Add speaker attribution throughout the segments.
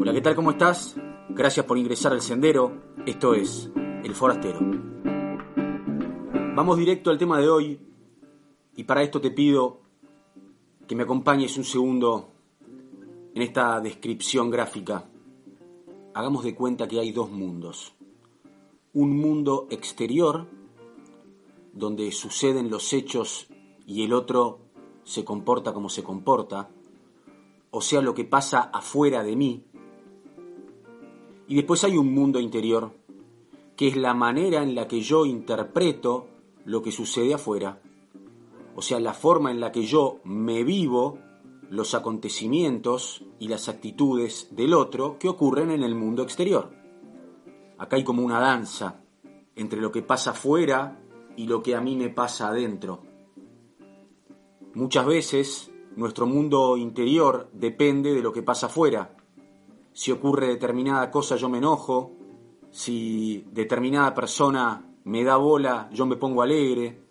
Speaker 1: Hola, ¿qué tal? ¿Cómo estás? Gracias por ingresar al sendero. Esto es El Forastero. Vamos directo al tema de hoy y para esto te pido que me acompañes un segundo en esta descripción gráfica. Hagamos de cuenta que hay dos mundos. Un mundo exterior, donde suceden los hechos y el otro se comporta como se comporta, o sea, lo que pasa afuera de mí. Y después hay un mundo interior, que es la manera en la que yo interpreto lo que sucede afuera, o sea, la forma en la que yo me vivo los acontecimientos y las actitudes del otro que ocurren en el mundo exterior. Acá hay como una danza entre lo que pasa afuera y lo que a mí me pasa adentro. Muchas veces nuestro mundo interior depende de lo que pasa afuera. Si ocurre determinada cosa yo me enojo, si determinada persona me da bola yo me pongo alegre.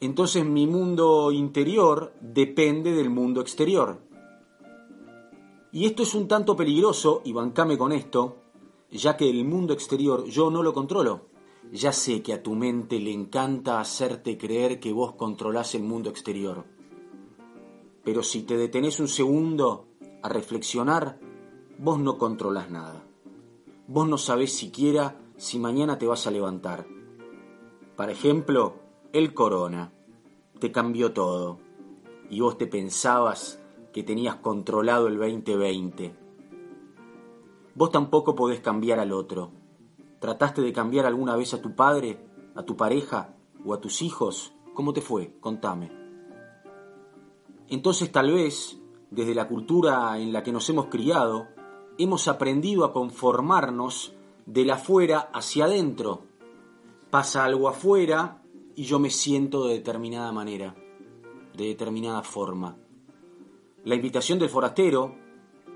Speaker 1: Entonces mi mundo interior depende del mundo exterior. Y esto es un tanto peligroso, y bancame con esto, ya que el mundo exterior yo no lo controlo. Ya sé que a tu mente le encanta hacerte creer que vos controlás el mundo exterior. Pero si te detenés un segundo a reflexionar, vos no controlás nada. Vos no sabés siquiera si mañana te vas a levantar. Por ejemplo, el corona. Te cambió todo. Y vos te pensabas que tenías controlado el 2020. Vos tampoco podés cambiar al otro. ¿Trataste de cambiar alguna vez a tu padre, a tu pareja o a tus hijos? ¿Cómo te fue? Contame. Entonces tal vez, desde la cultura en la que nos hemos criado, hemos aprendido a conformarnos de la afuera hacia adentro. Pasa algo afuera y yo me siento de determinada manera, de determinada forma. La invitación del forastero,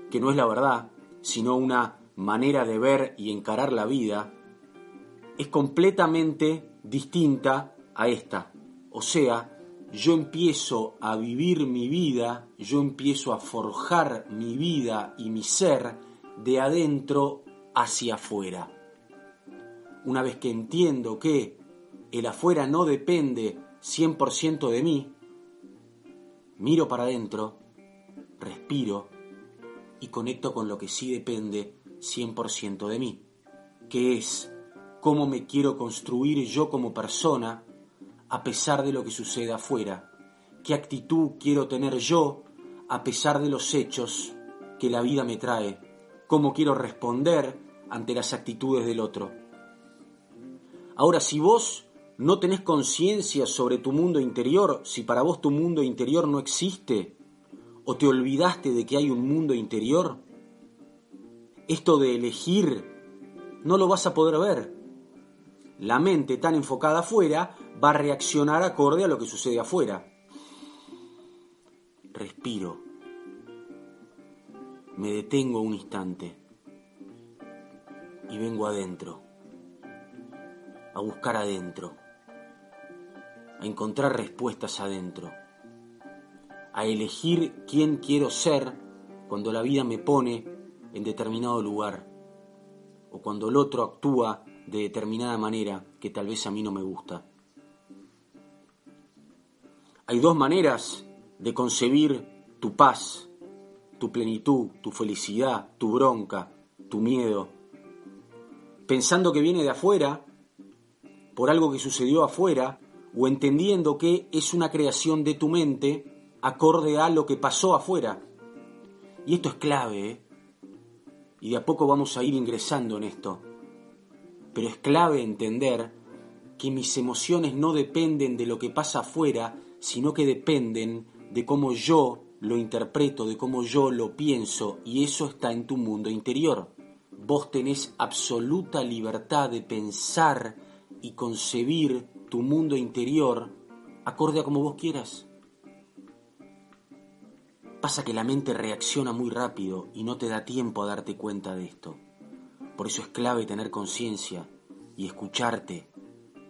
Speaker 1: que no es la verdad, sino una manera de ver y encarar la vida, es completamente distinta a esta. O sea, yo empiezo a vivir mi vida, yo empiezo a forjar mi vida y mi ser de adentro hacia afuera. Una vez que entiendo que el afuera no depende 100% de mí, miro para adentro, respiro y conecto con lo que sí depende 100% de mí, que es cómo me quiero construir yo como persona a pesar de lo que suceda afuera, qué actitud quiero tener yo a pesar de los hechos que la vida me trae, cómo quiero responder ante las actitudes del otro. Ahora, si vos no tenés conciencia sobre tu mundo interior, si para vos tu mundo interior no existe, o te olvidaste de que hay un mundo interior, esto de elegir no lo vas a poder ver. La mente tan enfocada afuera va a reaccionar acorde a lo que sucede afuera. Respiro. Me detengo un instante. Y vengo adentro, a buscar adentro, a encontrar respuestas adentro, a elegir quién quiero ser cuando la vida me pone en determinado lugar. O cuando el otro actúa de determinada manera que tal vez a mí no me gusta. Hay dos maneras de concebir tu paz, tu plenitud, tu felicidad, tu bronca, tu miedo. Pensando que viene de afuera, por algo que sucedió afuera, o entendiendo que es una creación de tu mente acorde a lo que pasó afuera. Y esto es clave, ¿eh? y de a poco vamos a ir ingresando en esto. Pero es clave entender que mis emociones no dependen de lo que pasa afuera, sino que dependen de cómo yo lo interpreto, de cómo yo lo pienso, y eso está en tu mundo interior. Vos tenés absoluta libertad de pensar y concebir tu mundo interior acorde a como vos quieras. Pasa que la mente reacciona muy rápido y no te da tiempo a darte cuenta de esto. Por eso es clave tener conciencia y escucharte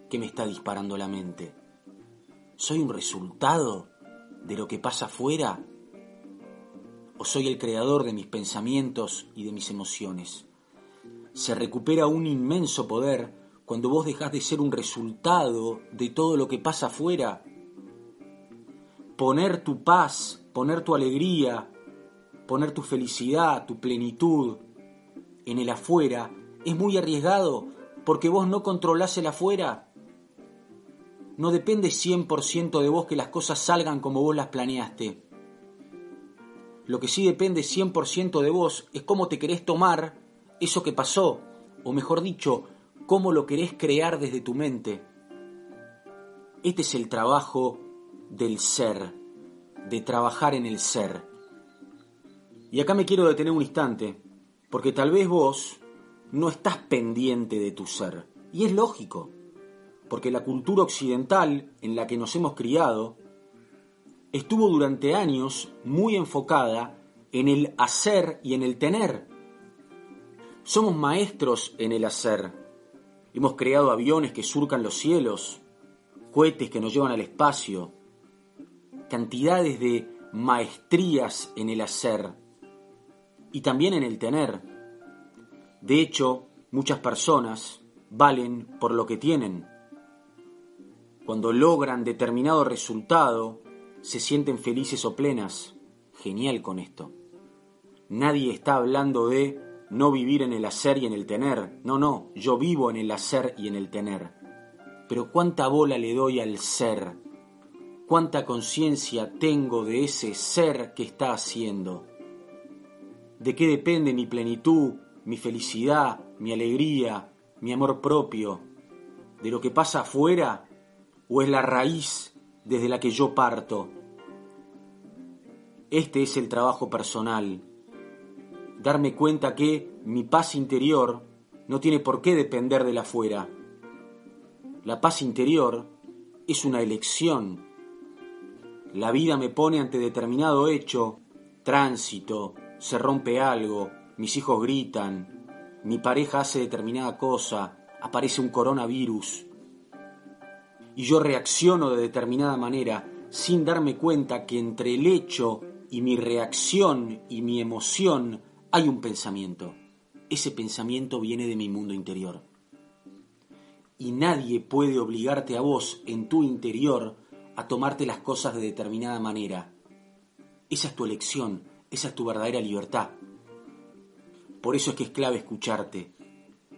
Speaker 1: qué me está disparando la mente soy un resultado de lo que pasa afuera? O soy el creador de mis pensamientos y de mis emociones. Se recupera un inmenso poder cuando vos dejás de ser un resultado de todo lo que pasa afuera. Poner tu paz, poner tu alegría, poner tu felicidad, tu plenitud en el afuera es muy arriesgado porque vos no controlás el afuera. No depende 100% de vos que las cosas salgan como vos las planeaste. Lo que sí depende 100% de vos es cómo te querés tomar eso que pasó, o mejor dicho, cómo lo querés crear desde tu mente. Este es el trabajo del ser, de trabajar en el ser. Y acá me quiero detener un instante, porque tal vez vos no estás pendiente de tu ser. Y es lógico, porque la cultura occidental en la que nos hemos criado estuvo durante años muy enfocada en el hacer y en el tener. Somos maestros en el hacer. Hemos creado aviones que surcan los cielos, cohetes que nos llevan al espacio, cantidades de maestrías en el hacer y también en el tener. De hecho, muchas personas valen por lo que tienen. Cuando logran determinado resultado, se sienten felices o plenas. Genial con esto. Nadie está hablando de no vivir en el hacer y en el tener. No, no, yo vivo en el hacer y en el tener. Pero cuánta bola le doy al ser. Cuánta conciencia tengo de ese ser que está haciendo de qué depende mi plenitud, mi felicidad, mi alegría, mi amor propio, de lo que pasa afuera o es la raíz desde la que yo parto. Este es el trabajo personal, darme cuenta que mi paz interior no tiene por qué depender de la afuera. La paz interior es una elección. La vida me pone ante determinado hecho, tránsito, se rompe algo, mis hijos gritan, mi pareja hace determinada cosa, aparece un coronavirus, y yo reacciono de determinada manera sin darme cuenta que entre el hecho y mi reacción y mi emoción hay un pensamiento. Ese pensamiento viene de mi mundo interior. Y nadie puede obligarte a vos en tu interior a tomarte las cosas de determinada manera. Esa es tu elección, esa es tu verdadera libertad. Por eso es que es clave escucharte,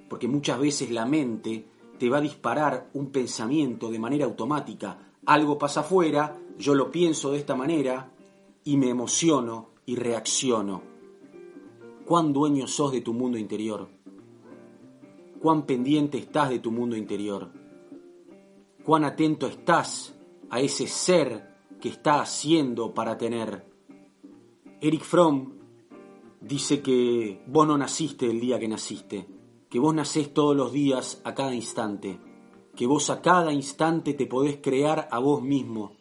Speaker 1: porque muchas veces la mente te va a disparar un pensamiento de manera automática. Algo pasa afuera, yo lo pienso de esta manera y me emociono y reacciono. ¿Cuán dueño sos de tu mundo interior? ¿Cuán pendiente estás de tu mundo interior? ¿Cuán atento estás a ese ser que está haciendo para tener? Eric Fromm dice que vos no naciste el día que naciste, que vos nacés todos los días a cada instante, que vos a cada instante te podés crear a vos mismo,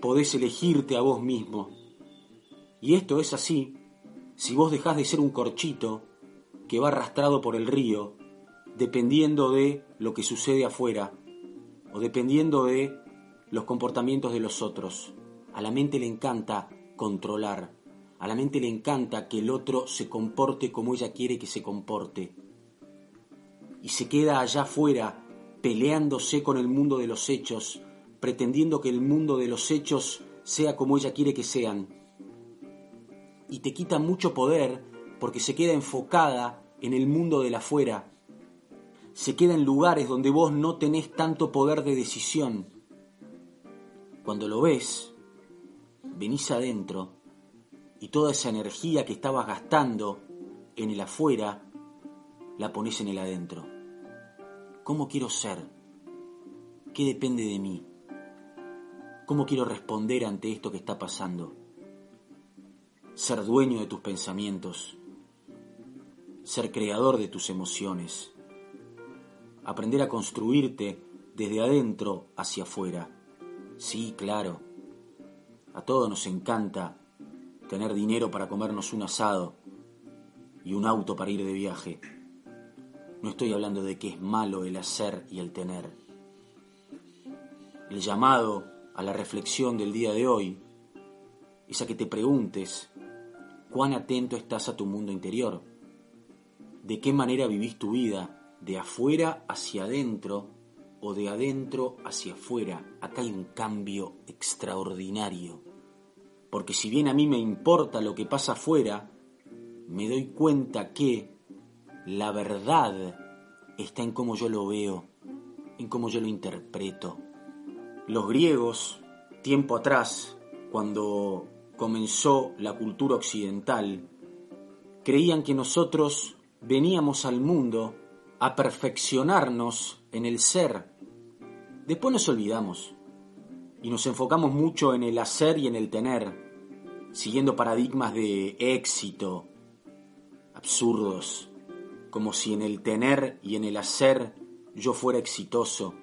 Speaker 1: podés elegirte a vos mismo. Y esto es así si vos dejás de ser un corchito que va arrastrado por el río, dependiendo de lo que sucede afuera o dependiendo de los comportamientos de los otros. A la mente le encanta controlar, a la mente le encanta que el otro se comporte como ella quiere que se comporte. Y se queda allá afuera peleándose con el mundo de los hechos, pretendiendo que el mundo de los hechos sea como ella quiere que sean. Y te quita mucho poder porque se queda enfocada en el mundo del afuera. Se queda en lugares donde vos no tenés tanto poder de decisión. Cuando lo ves, venís adentro y toda esa energía que estabas gastando en el afuera, la pones en el adentro. ¿Cómo quiero ser? ¿Qué depende de mí? ¿Cómo quiero responder ante esto que está pasando? Ser dueño de tus pensamientos, ser creador de tus emociones, aprender a construirte desde adentro hacia afuera. Sí, claro, a todos nos encanta tener dinero para comernos un asado y un auto para ir de viaje. No estoy hablando de que es malo el hacer y el tener. El llamado a la reflexión del día de hoy es a que te preguntes cuán atento estás a tu mundo interior, de qué manera vivís tu vida, de afuera hacia adentro o de adentro hacia afuera. Acá hay un cambio extraordinario. Porque si bien a mí me importa lo que pasa afuera, me doy cuenta que la verdad está en cómo yo lo veo, en cómo yo lo interpreto. Los griegos, tiempo atrás, cuando comenzó la cultura occidental, creían que nosotros veníamos al mundo a perfeccionarnos en el ser. Después nos olvidamos y nos enfocamos mucho en el hacer y en el tener, siguiendo paradigmas de éxito absurdos, como si en el tener y en el hacer yo fuera exitoso.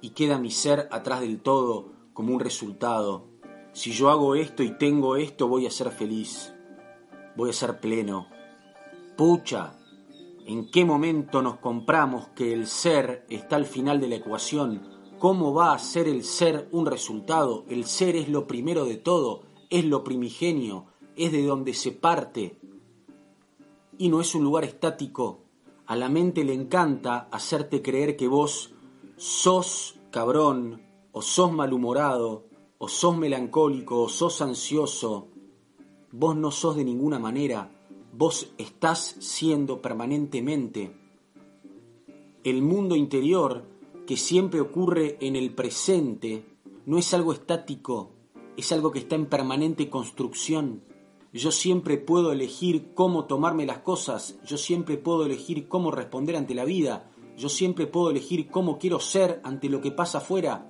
Speaker 1: Y queda mi ser atrás del todo como un resultado. Si yo hago esto y tengo esto, voy a ser feliz, voy a ser pleno. Pucha, ¿En qué momento nos compramos que el ser está al final de la ecuación? ¿Cómo va a ser el ser un resultado? El ser es lo primero de todo, es lo primigenio, es de donde se parte. Y no es un lugar estático. A la mente le encanta hacerte creer que vos sos cabrón, o sos malhumorado, o sos melancólico, o sos ansioso. Vos no sos de ninguna manera vos estás siendo permanentemente. El mundo interior, que siempre ocurre en el presente, no es algo estático, es algo que está en permanente construcción. Yo siempre puedo elegir cómo tomarme las cosas, yo siempre puedo elegir cómo responder ante la vida, yo siempre puedo elegir cómo quiero ser ante lo que pasa afuera.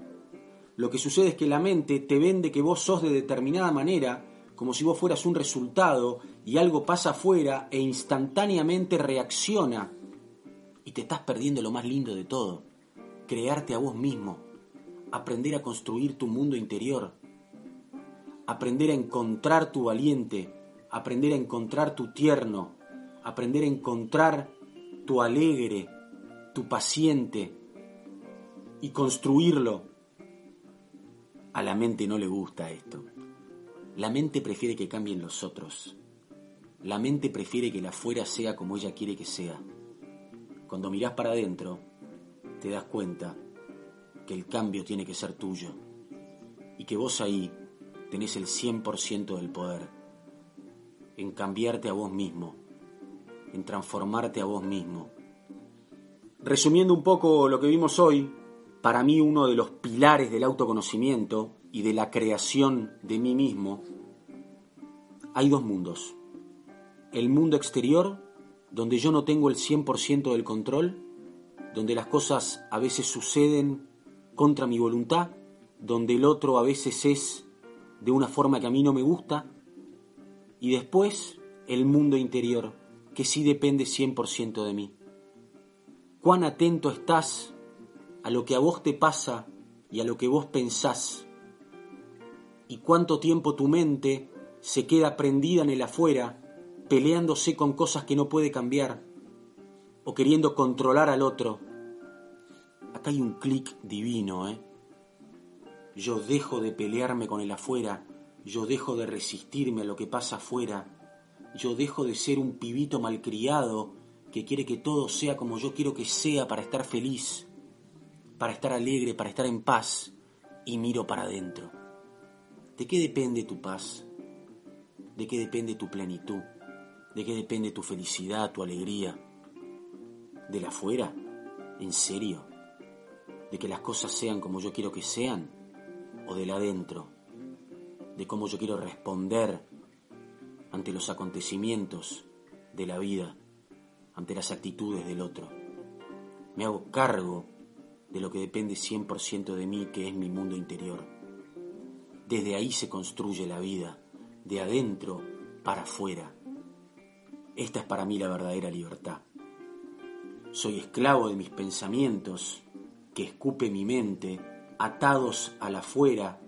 Speaker 1: Lo que sucede es que la mente te vende que vos sos de determinada manera como si vos fueras un resultado y algo pasa afuera e instantáneamente reacciona y te estás perdiendo lo más lindo de todo, crearte a vos mismo, aprender a construir tu mundo interior, aprender a encontrar tu valiente, aprender a encontrar tu tierno, aprender a encontrar tu alegre, tu paciente y construirlo. A la mente no le gusta esto. La mente prefiere que cambien los otros. La mente prefiere que el afuera sea como ella quiere que sea. Cuando mirás para adentro, te das cuenta que el cambio tiene que ser tuyo y que vos ahí tenés el 100% del poder en cambiarte a vos mismo, en transformarte a vos mismo. Resumiendo un poco lo que vimos hoy, para mí uno de los pilares del autoconocimiento y de la creación de mí mismo, hay dos mundos. El mundo exterior, donde yo no tengo el 100% del control, donde las cosas a veces suceden contra mi voluntad, donde el otro a veces es de una forma que a mí no me gusta, y después el mundo interior, que sí depende 100% de mí. Cuán atento estás a lo que a vos te pasa y a lo que vos pensás y cuánto tiempo tu mente se queda prendida en el afuera, peleándose con cosas que no puede cambiar o queriendo controlar al otro. Acá hay un clic divino, ¿eh? Yo dejo de pelearme con el afuera, yo dejo de resistirme a lo que pasa afuera, yo dejo de ser un pibito malcriado que quiere que todo sea como yo quiero que sea para estar feliz, para estar alegre, para estar en paz, y miro para adentro. ¿De qué depende tu paz? ¿De qué depende tu plenitud? ¿De qué depende tu felicidad, tu alegría? ¿De la afuera? ¿En serio? ¿De que las cosas sean como yo quiero que sean? ¿O del adentro? ¿De cómo yo quiero responder ante los acontecimientos de la vida, ante las actitudes del otro? Me hago cargo de lo que depende 100% de mí, que es mi mundo interior. Desde ahí se construye la vida, de adentro para afuera. Esta es para mí la verdadera libertad. Soy esclavo de mis pensamientos que escupe mi mente, atados al afuera,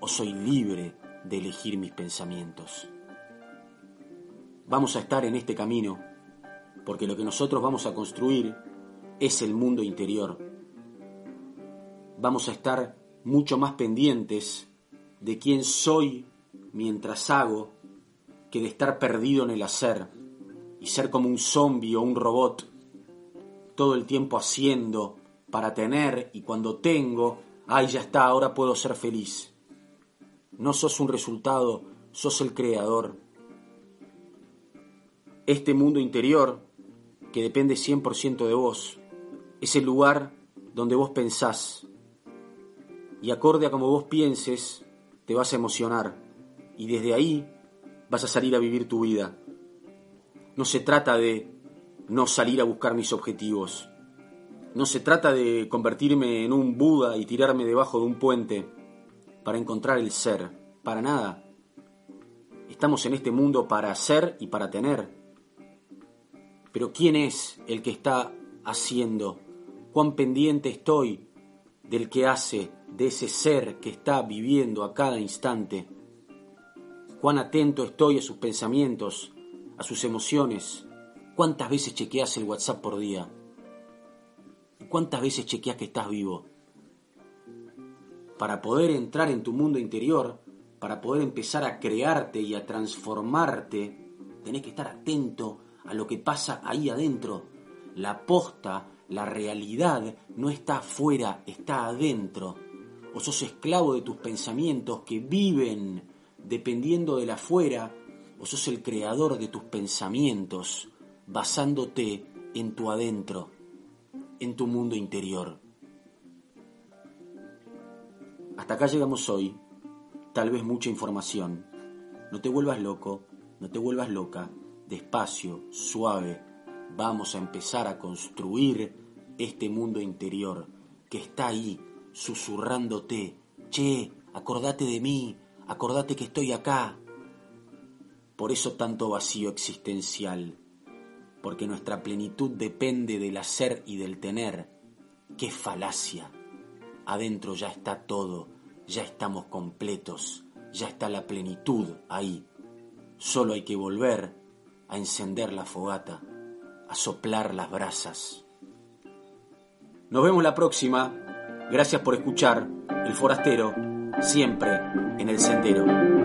Speaker 1: o soy libre de elegir mis pensamientos. Vamos a estar en este camino porque lo que nosotros vamos a construir es el mundo interior. Vamos a estar mucho más pendientes de quién soy mientras hago que de estar perdido en el hacer y ser como un zombie o un robot, todo el tiempo haciendo para tener y cuando tengo, ay, ya está, ahora puedo ser feliz. No sos un resultado, sos el creador. Este mundo interior, que depende 100% de vos, es el lugar donde vos pensás. Y acorde a como vos pienses, te vas a emocionar. Y desde ahí vas a salir a vivir tu vida. No se trata de no salir a buscar mis objetivos. No se trata de convertirme en un Buda y tirarme debajo de un puente para encontrar el ser. Para nada. Estamos en este mundo para ser y para tener. Pero ¿quién es el que está haciendo? ¿Cuán pendiente estoy del que hace, de ese ser que está viviendo a cada instante? ¿Cuán atento estoy a sus pensamientos, a sus emociones? ¿Cuántas veces chequeas el WhatsApp por día? ¿Cuántas veces chequeas que estás vivo? Para poder entrar en tu mundo interior, para poder empezar a crearte y a transformarte, tenés que estar atento a lo que pasa ahí adentro. La posta, la realidad no está afuera, está adentro. O sos esclavo de tus pensamientos que viven dependiendo de la afuera, o sos el creador de tus pensamientos basándote en tu adentro, en tu mundo interior. Hasta acá llegamos hoy tal vez mucha información. No te vuelvas loco, no te vuelvas loca, despacio, suave. Vamos a empezar a construir este mundo interior que está ahí susurrándote. Che, acordate de mí, acordate que estoy acá. Por eso tanto vacío existencial, porque nuestra plenitud depende del hacer y del tener. ¡Qué falacia! Adentro ya está todo ya estamos completos, ya está la plenitud ahí. Solo hay que volver a encender la fogata, a soplar las brasas. Nos vemos la próxima. Gracias por escuchar El Forastero, siempre en el sendero.